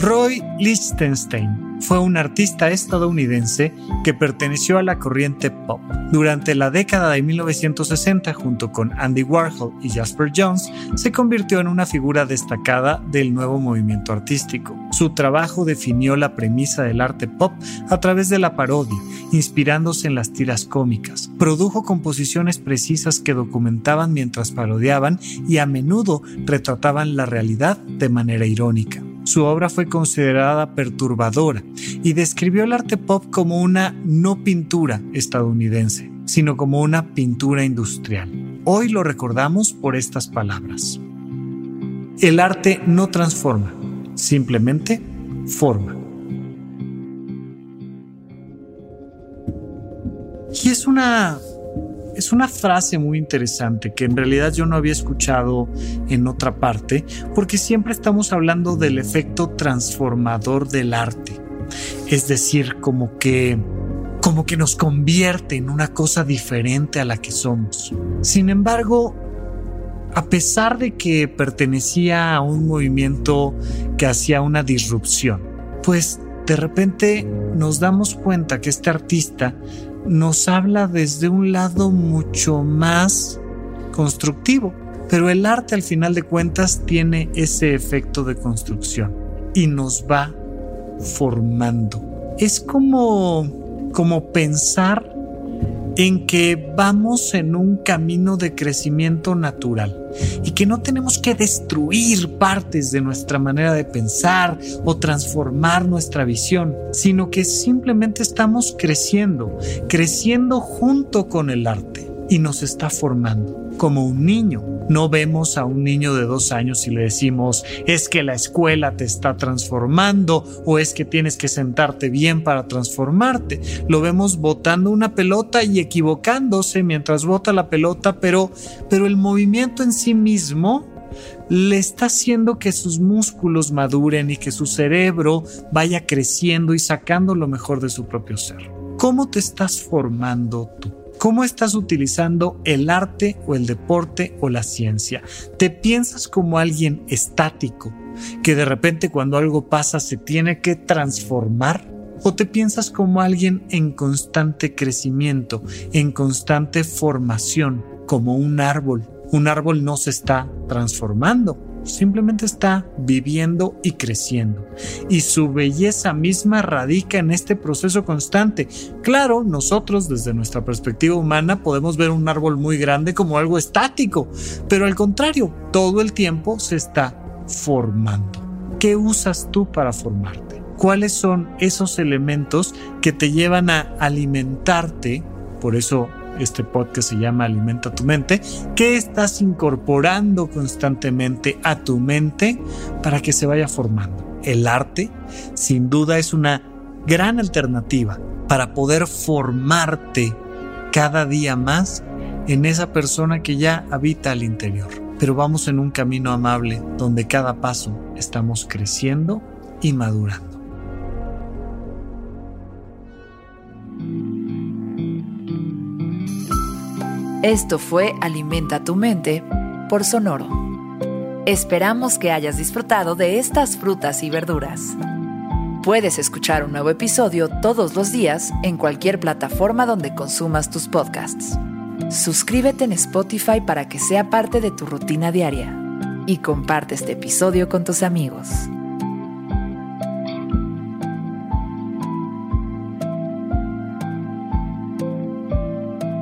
Roy Lichtenstein fue un artista estadounidense que perteneció a la corriente pop. Durante la década de 1960, junto con Andy Warhol y Jasper Jones, se convirtió en una figura destacada del nuevo movimiento artístico. Su trabajo definió la premisa del arte pop a través de la parodia, inspirándose en las tiras cómicas. Produjo composiciones precisas que documentaban mientras parodiaban y a menudo retrataban la realidad de manera irónica. Su obra fue considerada perturbadora y describió el arte pop como una no pintura estadounidense, sino como una pintura industrial. Hoy lo recordamos por estas palabras. El arte no transforma, simplemente forma. Y es una es una frase muy interesante que en realidad yo no había escuchado en otra parte, porque siempre estamos hablando del efecto transformador del arte. Es decir, como que como que nos convierte en una cosa diferente a la que somos. Sin embargo, a pesar de que pertenecía a un movimiento que hacía una disrupción, pues de repente nos damos cuenta que este artista nos habla desde un lado mucho más constructivo. Pero el arte al final de cuentas tiene ese efecto de construcción y nos va formando. Es como, como pensar en que vamos en un camino de crecimiento natural y que no tenemos que destruir partes de nuestra manera de pensar o transformar nuestra visión, sino que simplemente estamos creciendo, creciendo junto con el arte y nos está formando como un niño. No vemos a un niño de dos años y le decimos es que la escuela te está transformando o es que tienes que sentarte bien para transformarte. Lo vemos botando una pelota y equivocándose mientras bota la pelota, pero, pero el movimiento en sí mismo le está haciendo que sus músculos maduren y que su cerebro vaya creciendo y sacando lo mejor de su propio ser. ¿Cómo te estás formando tú? ¿Cómo estás utilizando el arte o el deporte o la ciencia? ¿Te piensas como alguien estático, que de repente cuando algo pasa se tiene que transformar? ¿O te piensas como alguien en constante crecimiento, en constante formación, como un árbol? Un árbol no se está transformando, simplemente está viviendo y creciendo. Y su belleza misma radica en este proceso constante. Claro, nosotros desde nuestra perspectiva humana podemos ver un árbol muy grande como algo estático, pero al contrario, todo el tiempo se está formando. ¿Qué usas tú para formarte? ¿Cuáles son esos elementos que te llevan a alimentarte? Por eso este podcast se llama Alimenta tu mente, ¿qué estás incorporando constantemente a tu mente para que se vaya formando? El arte, sin duda, es una gran alternativa para poder formarte cada día más en esa persona que ya habita al interior. Pero vamos en un camino amable donde cada paso estamos creciendo y madurando. Esto fue Alimenta tu mente por Sonoro. Esperamos que hayas disfrutado de estas frutas y verduras. Puedes escuchar un nuevo episodio todos los días en cualquier plataforma donde consumas tus podcasts. Suscríbete en Spotify para que sea parte de tu rutina diaria y comparte este episodio con tus amigos.